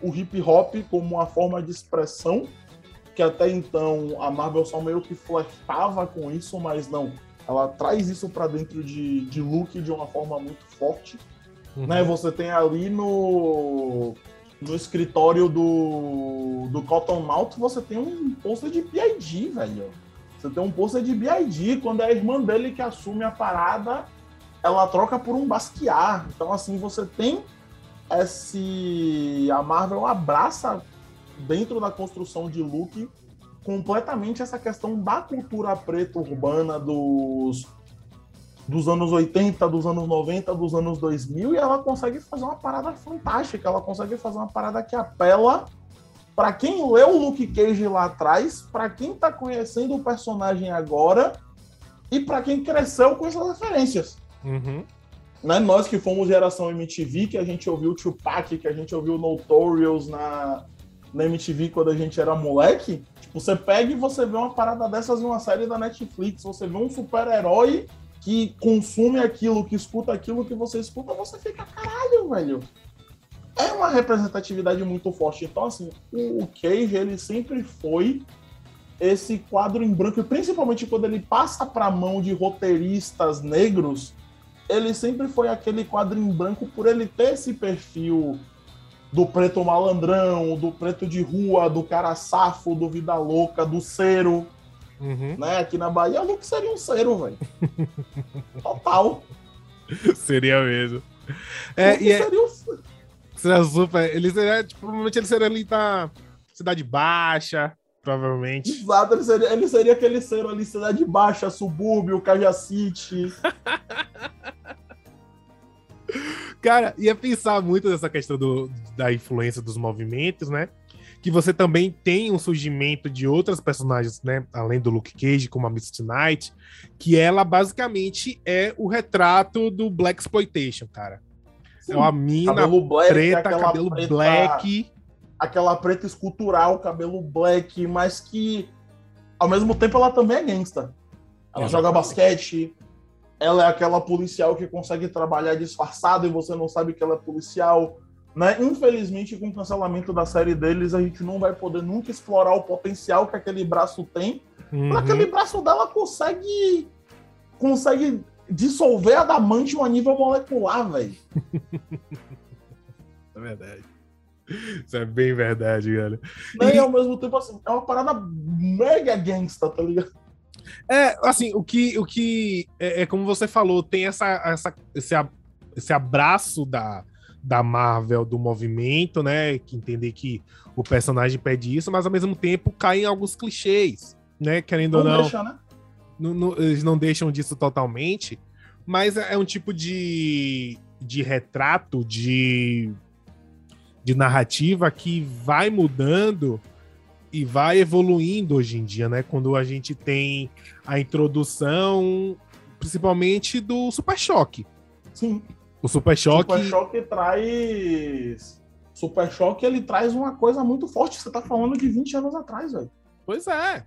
o hip hop como uma forma de expressão, que até então a Marvel só meio que flertava com isso, mas não ela traz isso para dentro de, de Luke de uma forma muito forte. Uhum. Né? Você tem ali no, no escritório do, do Cottonmouth, você tem um pôster de B.I.G., velho. Você tem um pôster de B.I.G., quando é a irmã dele que assume a parada, ela troca por um Basquiat. Então, assim, você tem esse... A Marvel abraça dentro da construção de Luke completamente essa questão da cultura preta urbana dos, dos anos 80, dos anos 90, dos anos 2000, e ela consegue fazer uma parada fantástica, ela consegue fazer uma parada que apela para quem leu o Luke Cage lá atrás, para quem está conhecendo o personagem agora e para quem cresceu com essas referências. Uhum. Né? Nós que fomos geração MTV, que a gente ouviu Tupac, que a gente ouviu Notorious na, na MTV quando a gente era moleque, você pega e você vê uma parada dessas em uma série da Netflix, você vê um super-herói que consome aquilo, que escuta aquilo que você escuta, você fica, caralho, velho. É uma representatividade muito forte. Então, assim, o Cage, ele sempre foi esse quadro em branco, principalmente quando ele passa para a mão de roteiristas negros, ele sempre foi aquele quadro em branco por ele ter esse perfil do preto malandrão, do preto de rua, do cara safo, do vida louca, do cero. Uhum. Né? Aqui na Bahia, o Luke seria um cero, velho. (laughs) Total. Seria mesmo. É, e é... seria um... Seria super. Ele seria, tipo, provavelmente ele seria ali da Cidade Baixa, provavelmente. Exato, ele seria, ele seria aquele cero ali, Cidade Baixa, subúrbio, Cajacite. (laughs) Cara, ia pensar muito nessa questão do, da influência dos movimentos, né? Que você também tem um surgimento de outras personagens, né? Além do Luke Cage, como a Misty Knight, que ela basicamente é o retrato do Black Exploitation, cara. Sim. É uma mina cabelo black, preta, cabelo preta, black. Aquela preta escultural, cabelo black, mas que ao mesmo tempo ela também é gangsta. Ela joga basquete, ela é aquela policial que consegue trabalhar disfarçado e você não sabe que ela é policial. Né? Infelizmente, com o cancelamento da série deles, a gente não vai poder nunca explorar o potencial que aquele braço tem. Uhum. Aquele braço dela consegue consegue dissolver adamantium a nível molecular, velho. (laughs) é verdade. Isso é bem verdade, cara. E, e ao mesmo tempo, assim, é uma parada mega gangsta, tá ligado? É, assim, o que, o que é, é como você falou, tem essa, essa, esse, esse abraço da, da Marvel, do movimento, né? Que entender que o personagem pede isso, mas ao mesmo tempo caem alguns clichês, né? Querendo não ou não. Deixa, né? não, não eles não deixam disso totalmente, mas é, é um tipo de, de retrato, de, de narrativa que vai mudando e vai evoluindo hoje em dia, né? Quando a gente tem a introdução, principalmente do Super Choque. Sim. O Super Choque. Super Choque traz. Super Choque ele traz uma coisa muito forte. Você tá falando de 20 anos atrás, velho. Pois é.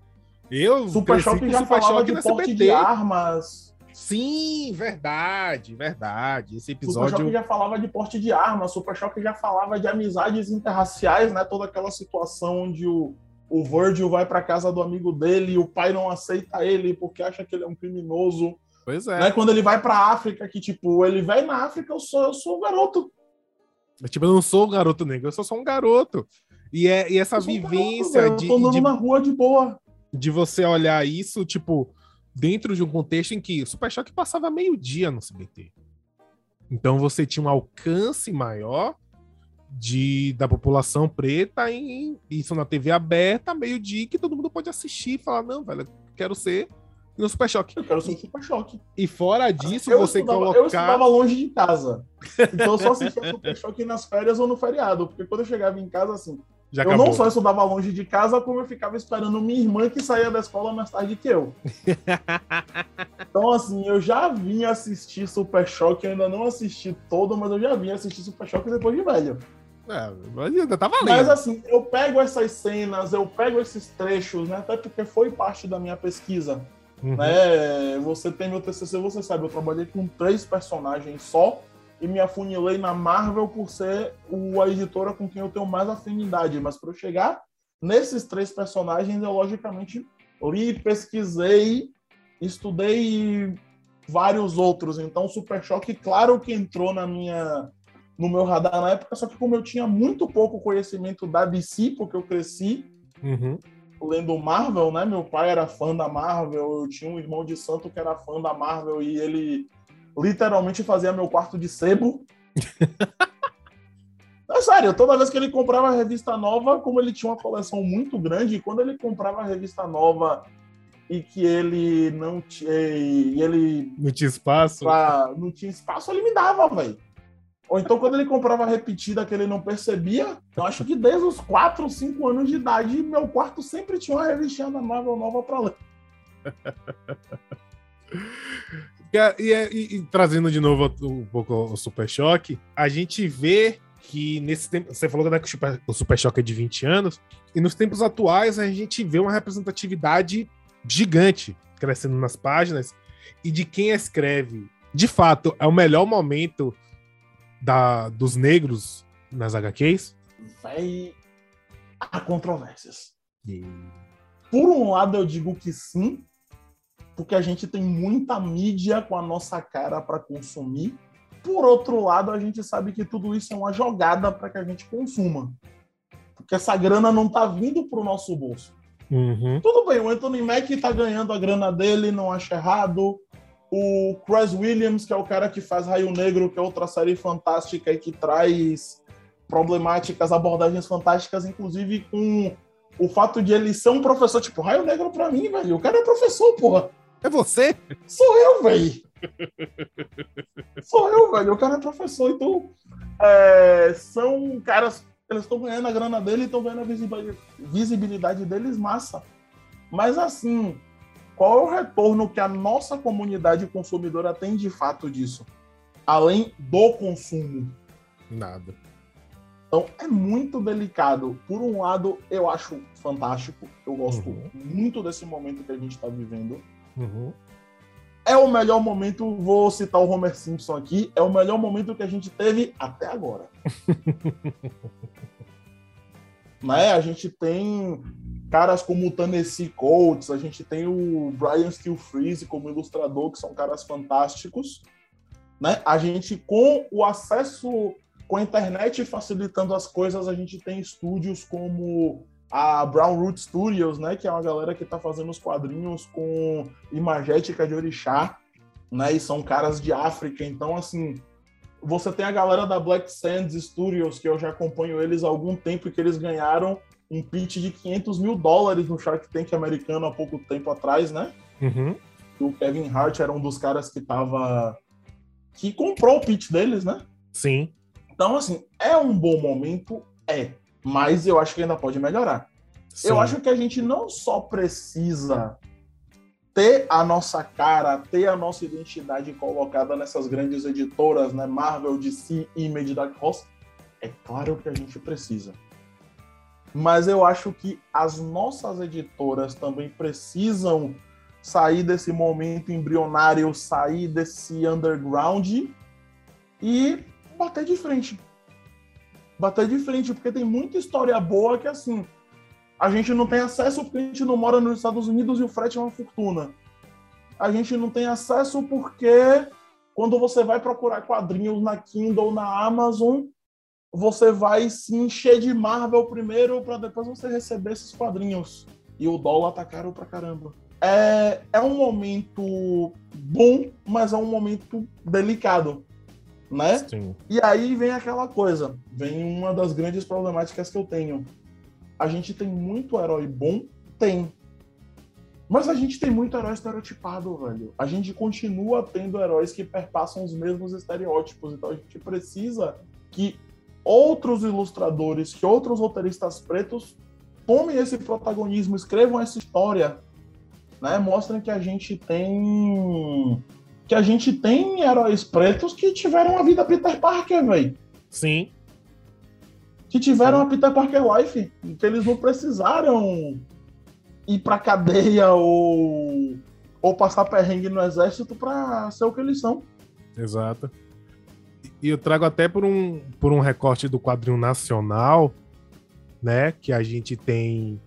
Eu Super Choque já Super falava de porte de armas. Sim, verdade, verdade. Esse episódio. Super Choque já falava de porte de armas. Super Choque já falava de amizades interraciais, né? Toda aquela situação onde o o Virgil vai para casa do amigo dele e o pai não aceita ele porque acha que ele é um criminoso. Pois é. Né? Quando ele vai pra África, que tipo, ele vai na África, eu sou, eu sou o garoto. Tipo, eu não sou o garoto negro, eu sou só um garoto. E, é, e essa sou um vivência garoto, de, Eu tô andando de, na rua de boa. de você olhar isso, tipo, dentro de um contexto em que o Super Choque passava meio-dia no CBT. Então você tinha um alcance maior de, da população preta em isso na TV aberta, meio-dia, que todo mundo pode assistir e falar, não, velho, quero ser no Super Choque. Eu quero ser um super choque. E fora disso, eu você estudava, colocar. Eu estudava longe de casa. Então eu só assistia (laughs) Super Choque nas férias ou no feriado. Porque quando eu chegava em casa, assim, Já eu acabou. não só estudava longe de casa, como eu ficava esperando minha irmã que saía da escola mais tarde que eu. (laughs) Então, assim, eu já vim assistir Super Choque, eu ainda não assisti todo, mas eu já vim assistir Super Choque depois de velho. É, mas ainda tá valendo. Mas assim, eu pego essas cenas, eu pego esses trechos, né? Até porque foi parte da minha pesquisa. Uhum. Né? Você tem meu TCC, você sabe, eu trabalhei com três personagens só e me afunilei na Marvel por ser o, a editora com quem eu tenho mais afinidade. Mas para eu chegar nesses três personagens, eu logicamente li, pesquisei, estudei vários outros. Então, Super Choque, claro que entrou na minha no meu radar na época, só que como eu tinha muito pouco conhecimento da DC, porque eu cresci Uhum. Lendo Marvel, né? Meu pai era fã da Marvel, eu tinha um irmão de santo que era fã da Marvel e ele literalmente fazia meu quarto de sebo. (laughs) É sério, toda vez que ele comprava revista nova, como ele tinha uma coleção muito grande, quando ele comprava revista nova e que ele não tinha, e ele Não tinha espaço. pra- não tinha espaço, ele me dava, velho. Ou então, quando ele comprava repetida que ele não percebia, eu acho que desde os 4, 5 anos de idade, meu quarto sempre tinha uma revistinha da Marvel nova pra ler. (laughs) E, e- e- e trazendo de novo um pouco o Super Choque, a gente vê que nesse tempo. Você falou né, que o Super, o Super Choque é de 20 anos, e nos tempos atuais a gente vê uma representatividade gigante crescendo nas páginas e de quem escreve. De fato, é o melhor momento da, dos negros nas HQs. Véi, há controvérsias. Por um lado, eu digo que sim, porque a gente tem muita mídia com a nossa cara para consumir. Por outro lado, a gente sabe que tudo isso é uma jogada para que a gente consuma. Porque essa grana não tá vindo pro nosso bolso. Uhum. Tudo bem, o Anthony Mack tá ganhando a grana dele, não acho errado. O Chris Williams, que é o cara que faz Raio Negro, que é outra série fantástica e que traz problemáticas, abordagens fantásticas, inclusive com o fato de ele ser um professor. Tipo, Raio Negro pra mim, velho. O cara é professor, porra. É você? Sou eu, velho. Sou eu, velho. O cara é professor. Então, é, são caras. Eles estão ganhando a grana dele e estão ganhando a visibilidade, visibilidade deles, massa. Mas, assim, qual é o retorno que a nossa comunidade consumidora tem de fato disso? Além do consumo. Nada. Então, é muito delicado. Por um lado, eu acho fantástico. Eu gosto Uhum. muito desse momento que a gente está vivendo. Uhum. É o melhor momento, vou citar o Homer Simpson aqui, é o melhor momento que a gente teve até agora. (laughs) né? A gente tem caras como o Tennessee Colts, a gente tem o Brian Steel Freeze como ilustrador, que são caras fantásticos. Né? A gente, com o acesso, com a internet facilitando as coisas, a gente tem estúdios como a Brown Root Studios, né, que é uma galera que está fazendo os quadrinhos com imagética de orixá, né, e são caras de África, então assim, você tem a galera da Black Sands Studios, que eu já acompanho eles há algum tempo, que eles ganharam um pitch de 500 mil dólares no Shark Tank americano há pouco tempo atrás, né, Uhum. o Kevin Hart era um dos caras que tava que comprou o pitch deles, né, Sim. então assim, é um bom momento, é, mas eu acho que ainda pode melhorar. sim. Eu acho que a gente não só precisa ter a nossa cara, ter a nossa identidade colocada nessas grandes editoras, né? Marvel, DC, Image, Dark Horse. É claro que a gente precisa. Mas eu acho que as nossas editoras também precisam sair desse momento embrionário, sair desse underground e bater de frente. Bater de frente, porque tem muita história boa que assim A gente não tem acesso porque a gente não mora nos Estados Unidos e o frete é uma fortuna. A gente não tem acesso porque quando você vai procurar quadrinhos na Kindle, na Amazon, você vai se encher de Marvel primeiro para depois você receber esses quadrinhos. E o dólar tá caro pra caramba. É, é um momento bom, mas é um momento delicado, né? Sim. E aí vem aquela coisa, vem uma das grandes problemáticas que eu tenho. A gente tem muito herói bom? Tem. Mas a gente tem muito herói estereotipado, velho. A gente continua tendo heróis que perpassam os mesmos estereótipos. Então a gente precisa que outros ilustradores, que outros roteiristas pretos tomem esse protagonismo, escrevam essa história, né? Mostrem que a gente tem que a gente tem heróis pretos que tiveram uma vida Peter Parker, velho. Sim. Que tiveram a Peter Parker Life, que eles não precisaram ir pra cadeia ou, ou passar perrengue no exército pra ser o que eles são. Exato. E eu trago até por um, por um recorte do quadrinho nacional, né? Que a gente tem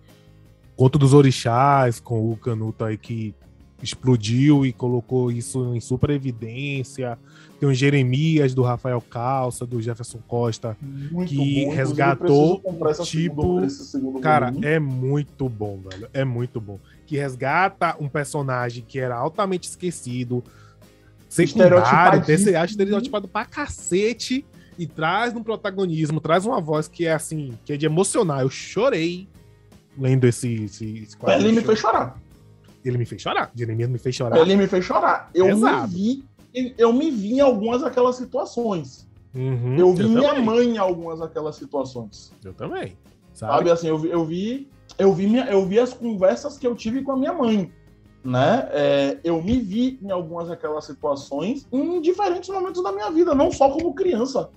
Conto dos Orixás, com o Canuto aí que explodiu e colocou isso em super evidência. Tem o Jeremias do Rafael Calça, do Jefferson Costa, Muito que bom. Resgatou tipo- segunda- Cara, é muito bom, velho. É muito bom. Que resgata um personagem que era altamente esquecido, secundário, terceiro, estereotipado pra cacete, e traz um protagonismo, traz uma voz que é assim, que é de emocionar. Eu chorei lendo esse, esse, esse quadrinho. Ele me fez chorar. Ele me fez chorar. Jeremias me fez chorar. Ele me fez chorar. Eu Pesado. me vi, eu me vi em algumas daquelas situações. Uhum, eu vi minha também. mãe em algumas daquelas situações. Eu também. Sabe, Sabe? assim, eu vi, eu vi, eu vi, minha, eu vi as conversas que eu tive com a minha mãe, né? É, eu me vi em algumas daquelas situações em diferentes momentos da minha vida, não só como criança.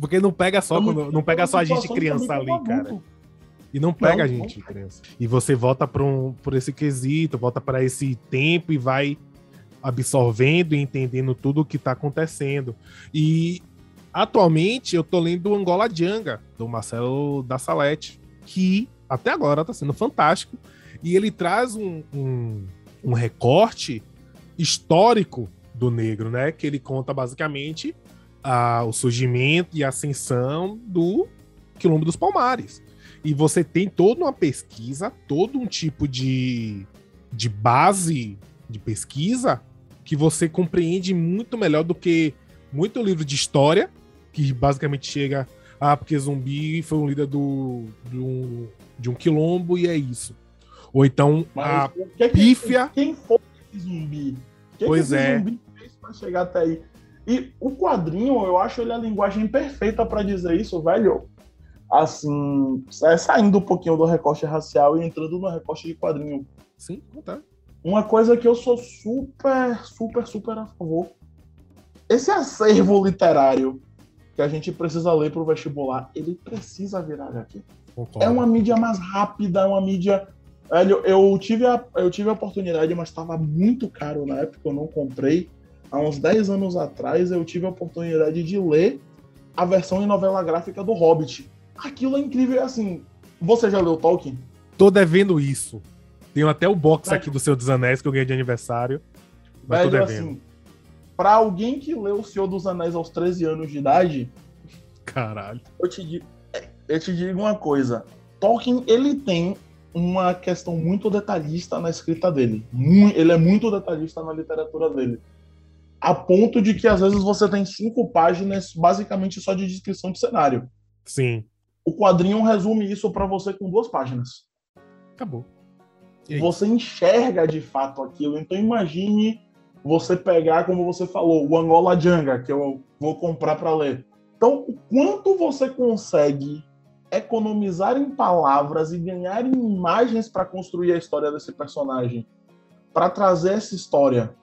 Porque não pega só, quando- não pega só a gente criança ali, cara. E não pega Não, a gente, criança. E você volta para um, por esse quesito, volta para esse tempo e vai absorvendo e entendendo tudo o que tá acontecendo. E atualmente eu tô lendo o Angola Djanga, do Marcelo da Salete, que até agora tá sendo fantástico. E ele traz um, um, um recorte histórico do negro, né? Que ele conta basicamente a, o surgimento e ascensão do Quilombo dos Palmares. E você tem toda uma pesquisa, todo um tipo de, de base de pesquisa que você compreende muito melhor do que muito livro de história, que basicamente chega, ah, porque zumbi foi um líder do, um, de um quilombo e é isso. Ou então, Mas a o que é que- pífia. Quem foi esse zumbi? O que Pois é. zumbi fez pra chegar até aí? E o quadrinho, eu acho ele a linguagem perfeita pra dizer isso, velho. Assim, é, saindo um pouquinho do recorte racial e entrando no recorte de quadrinho. Sim, tá. Uma coisa que eu sou super, super, super a favor. Esse acervo literário que a gente precisa ler pro vestibular, ele precisa virar. Concordo. É uma mídia mais rápida, é uma mídia. Velho, eu tive a, eu tive a oportunidade, mas estava muito caro na época, eu não comprei. Há uns 10 anos atrás, eu tive a oportunidade de ler a versão em novela gráfica do Hobbit. Aquilo é incrível, é assim. Você já leu Tolkien? Tô devendo isso. Tenho até o box Velho. aqui do Senhor dos Anéis que eu ganhei de aniversário. Mas tô Velho, devendo. assim, pra alguém que leu O Senhor dos Anéis aos 13 anos de idade, Caralho. eu te, eu te digo uma coisa. Tolkien, ele tem uma questão muito detalhista na escrita dele. Ele é muito detalhista na literatura dele. A ponto de que às vezes você tem cinco páginas basicamente só de descrição de cenário. Sim. O quadrinho resume isso pra você com duas páginas. Acabou. E? Você enxerga de fato aquilo. Então imagine você pegar, como você falou, o Angola Djanga, que eu vou comprar para ler. Então, o quanto você consegue economizar em palavras e ganhar em imagens para construir a história desse personagem, para trazer essa história.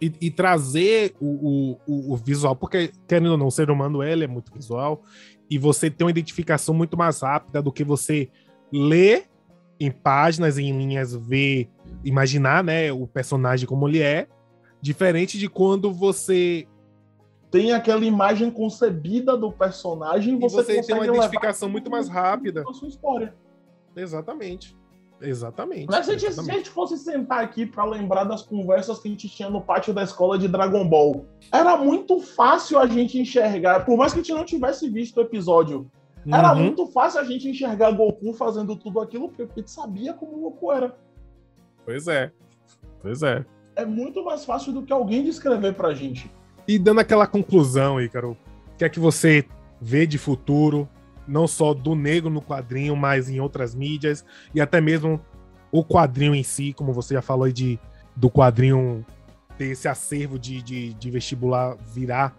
E, e trazer o, o, o- visual, porque, querendo ou não, o ser humano ele é muito visual, e você tem uma identificação muito mais rápida do que você ler em páginas, em linhas, ver, imaginar né, o personagem como ele é, diferente de quando você Tem aquela imagem concebida do personagem, E você, você tem uma identificação muito mais rápida. a sua história. Exatamente. Exatamente. Mas se a, gente, se a gente fosse sentar aqui para lembrar das conversas que a gente tinha no pátio da escola de Dragon Ball, era muito fácil a gente enxergar, por mais que a gente não tivesse visto o episódio, era Uhum. muito fácil a gente enxergar Goku fazendo tudo aquilo, porque a gente sabia como o Goku era. Pois é. Pois é. É muito mais fácil do que alguém descrever pra gente. E dando aquela conclusão, Ícaro, o que é que você vê de futuro, não só do negro no quadrinho, mas em outras mídias, e até mesmo o quadrinho em si, como você já falou de, do quadrinho ter esse acervo de, de, de vestibular virar,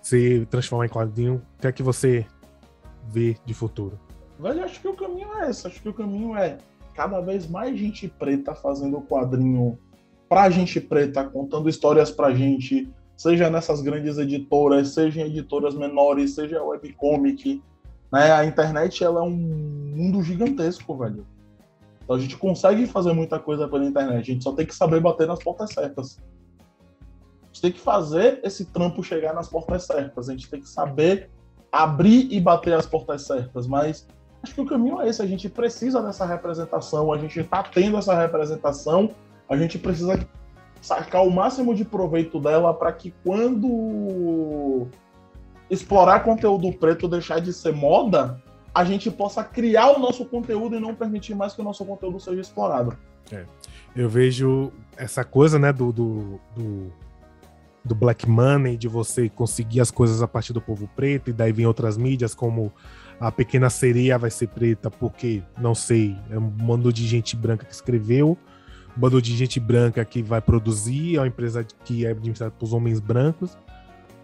se transformar em quadrinho, o que é que você vê de futuro? Velho, acho que o caminho é esse. Acho que o caminho é cada vez mais gente preta fazendo quadrinho pra gente preta, contando histórias pra gente, seja nessas grandes editoras, seja em editoras menores, seja webcomic. Né? A internet ela é um mundo gigantesco, velho. Então a gente consegue fazer muita coisa pela internet. A gente só tem que saber bater nas portas certas. A gente tem que fazer esse trampo chegar nas portas certas. A gente tem que saber abrir e bater as portas certas. Mas acho que o caminho é esse. A gente precisa dessa representação. A gente está tendo essa representação. A gente precisa sacar o máximo de proveito dela para que quando explorar conteúdo preto deixar de ser moda, a gente possa criar o nosso conteúdo e não permitir mais que o nosso conteúdo seja explorado. Eu vejo essa coisa, né, do, do, do, do Black Money, de você conseguir as coisas a partir do povo preto, e daí vem outras mídias, como a Pequena Sereia vai ser preta, porque, não sei, é um bando de gente branca que escreveu, bando de gente branca que vai produzir, é uma empresa que é administrada por homens brancos,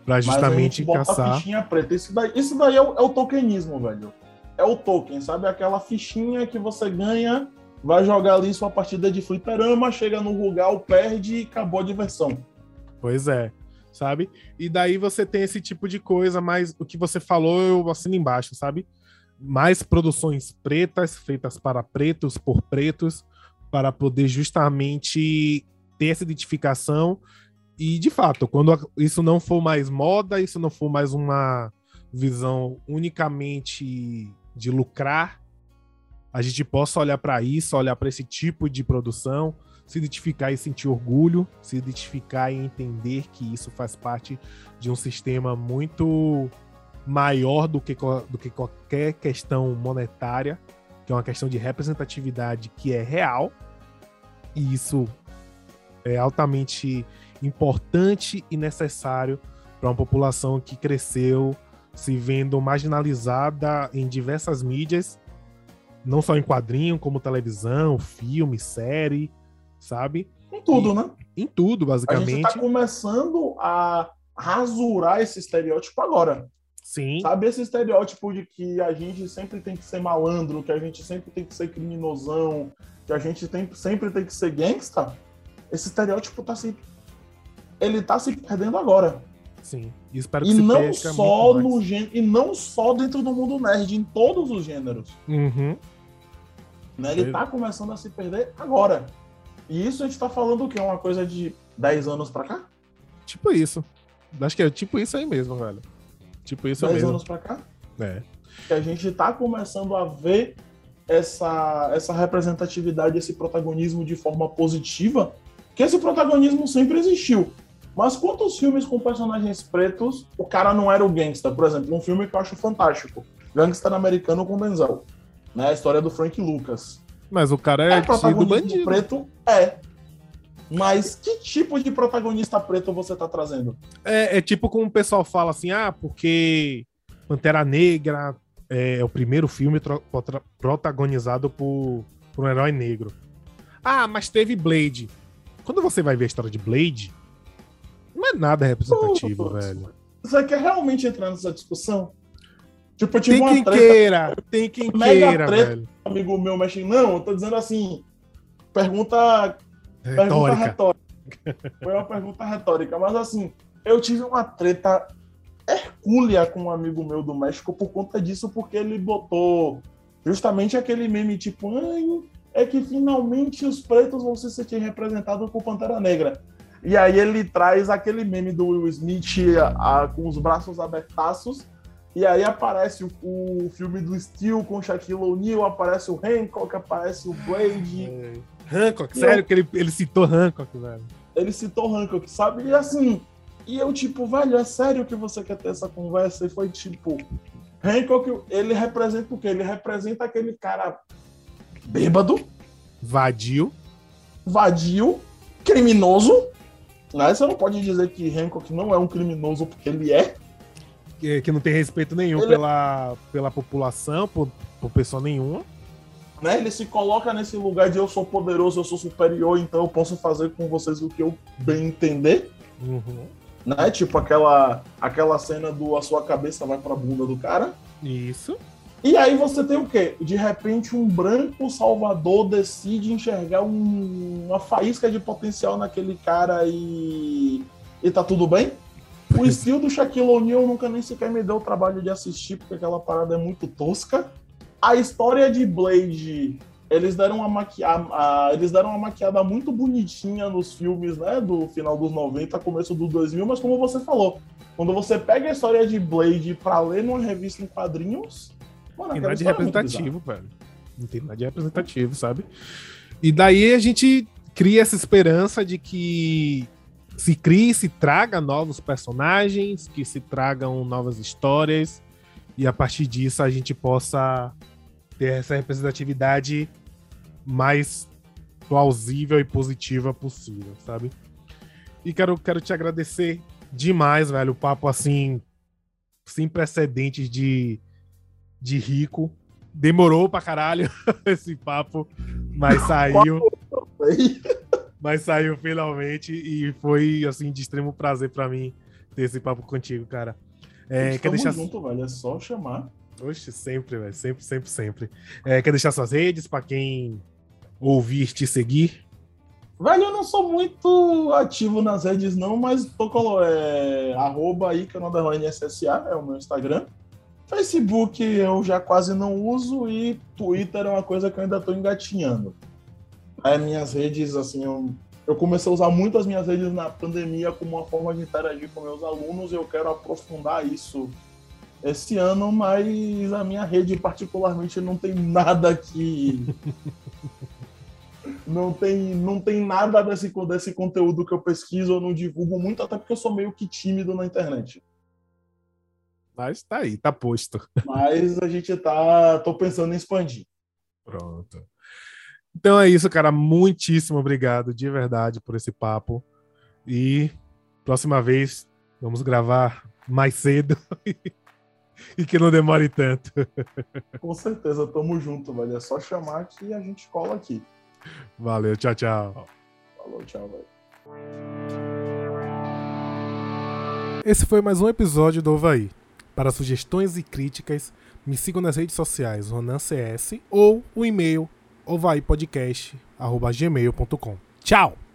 para Mas a justamente bota a caçar. fichinha preta. Isso daí, isso daí é, o, é o tokenismo, velho. É o token, sabe? Aquela fichinha que você ganha, vai jogar ali sua partida de fliperama, chega no Rugal, perde e acabou a diversão. Pois é, sabe? E daí você tem esse tipo de coisa, mas o que você falou eu assino embaixo, sabe? Mais produções pretas, feitas para pretos, por pretos, para poder justamente ter essa identificação. E, de fato, quando isso não for mais moda, isso não for mais uma visão unicamente de lucrar, a gente possa olhar para isso, olhar para esse tipo de produção, se identificar e sentir orgulho, se identificar e entender que isso faz parte de um sistema muito maior do que, do que qualquer questão monetária, que é uma questão de representatividade que é real, e isso é altamente importante e necessário para uma população que cresceu se vendo marginalizada em diversas mídias, não só em quadrinho, como televisão, filme, série, sabe? Com tudo, né? Em tudo, A gente basicamente. tá começando a rasurar esse estereótipo agora. Sim, Sabe esse estereótipo de que a gente sempre tem que ser malandro, que a gente sempre tem que ser criminosão, que a gente tem, sempre tem que ser gangsta? Esse estereótipo tá se. Ele tá se perdendo agora. sim. E espero que E não só no e não só dentro do mundo nerd, em todos os gêneros. Uhum. Né? Ele tá começando a se perder agora. E isso a gente tá falando o quê? Uma coisa de 10 anos pra cá? Tipo isso. Acho que é tipo isso aí mesmo, velho. Tipo isso 10 mesmo. anos pra cá? É. que a gente está começando a ver essa, essa representatividade, esse protagonismo de forma positiva, que esse protagonismo sempre existiu. Mas quantos filmes com personagens pretos o cara não era o gangsta? Por exemplo, um filme que eu acho fantástico, Gangster Americano com Denzel, né? A história do Frank Lucas. Mas o cara É, é, protagonismo bandido. preto? É. Mas que tipo de protagonista preto você tá trazendo? É, é tipo como o pessoal fala assim, ah, porque Pantera Negra é, o primeiro filme protagonizado por, por um herói negro. Ah, mas teve Blade. Quando você vai ver a história de Blade, não é nada representativo, Putz. velho. Você quer realmente entrar nessa discussão? Tipo, Tem quem treta queira, tem quem Mega queira, treta. velho. amigo meu mexe. Não, eu tô dizendo assim. Pergunta, pergunta Retórica. retórica. Foi uma pergunta retórica, mas assim, eu tive uma treta hercúlea com um amigo meu do México por conta disso, porque ele botou justamente aquele meme tipo, ai, é que finalmente os pretos vão se sentir representados por Pantera Negra. E aí ele traz aquele meme do Will Smith a- a- com os braços abertaços E aí aparece o, o filme do Steel com Shaquille O'Neal, aparece o Hancock, aparece o Blade. É. Hancock, sério eu... que ele, ele citou Hancock, velho. Ele citou Hancock, sabe? E assim, e eu tipo, velho, é sério que você quer ter essa conversa? E foi tipo, Hancock, ele representa o quê? Ele representa aquele cara bêbado. Vadio. Vadio, criminoso. Né? Você não pode dizer que Hancock não é um criminoso porque ele é. Que, que não tem respeito nenhum ele... Pela, pela população, por, por pessoa nenhuma. Né? Ele se coloca nesse lugar de eu sou poderoso, eu sou superior, então eu posso fazer com vocês o que eu bem entender. Uhum. Né? Tipo aquela, aquela cena do a sua cabeça vai pra bunda do cara. Isso. E aí você tem o quê? De repente um branco salvador decide enxergar um, uma faísca de potencial naquele cara e, e tá tudo bem? O estilo do Shaquille O'Neal nunca nem sequer me deu o trabalho de assistir, porque aquela parada é muito tosca. A história de Blade, eles deram uma maquiada, eles deram uma maquiada muito bonitinha nos filmes, né, do final dos 90, começo dos 2000, mas como você falou, quando você pega a história de Blade para ler numa revista em quadrinhos, Mano, tem nada de é representativo, velho. Não tem nada de representativo, sabe? E daí a gente cria essa esperança de que se crie, se traga novos personagens, que se tragam novas histórias, e a partir disso a gente possa ter essa representatividade mais plausível e positiva possível, sabe? E quero, quero te agradecer demais, velho. O papo assim, sem precedentes de de rico. Demorou pra caralho (laughs) esse papo, mas (laughs) saiu. Mas saiu finalmente e foi assim de extremo prazer para mim ter esse papo contigo, cara. É, quer deixar junto, velho, é só chamar. Oxe, sempre, velho, sempre, sempre, sempre. É, quer deixar suas redes para quem ouvir te seguir? Velho, eu não sou muito ativo nas redes, não, mas tô é, arroba Ica SSA, é o meu Instagram. Facebook eu já quase não uso e Twitter é uma coisa que eu ainda estou engatinhando. As é, minhas redes, assim, eu, eu, comecei a usar muito as minhas redes na pandemia como uma forma de interagir com meus alunos e eu quero aprofundar isso esse ano, mas a minha rede particularmente não tem nada que (laughs) não tem, não tem nada desse, desse conteúdo que eu pesquiso, eu não divulgo muito, até porque eu sou meio que tímido na internet. Mas tá aí, tá posto. Mas a gente tá. tô pensando em expandir. Pronto. Então é isso, cara. Muitíssimo obrigado, de verdade, por esse papo. E próxima vez vamos gravar mais cedo (laughs) e que não demore tanto. (laughs) Com certeza, tamo junto, velho. É só chamar que a gente cola aqui. Valeu, tchau, tchau. Falou, tchau, velho. Esse foi mais um episódio do Ovaí. Para sugestões e críticas, me sigam nas redes sociais RonanCS ou o e-mail ovaipodcast.gmail.com. Tchau!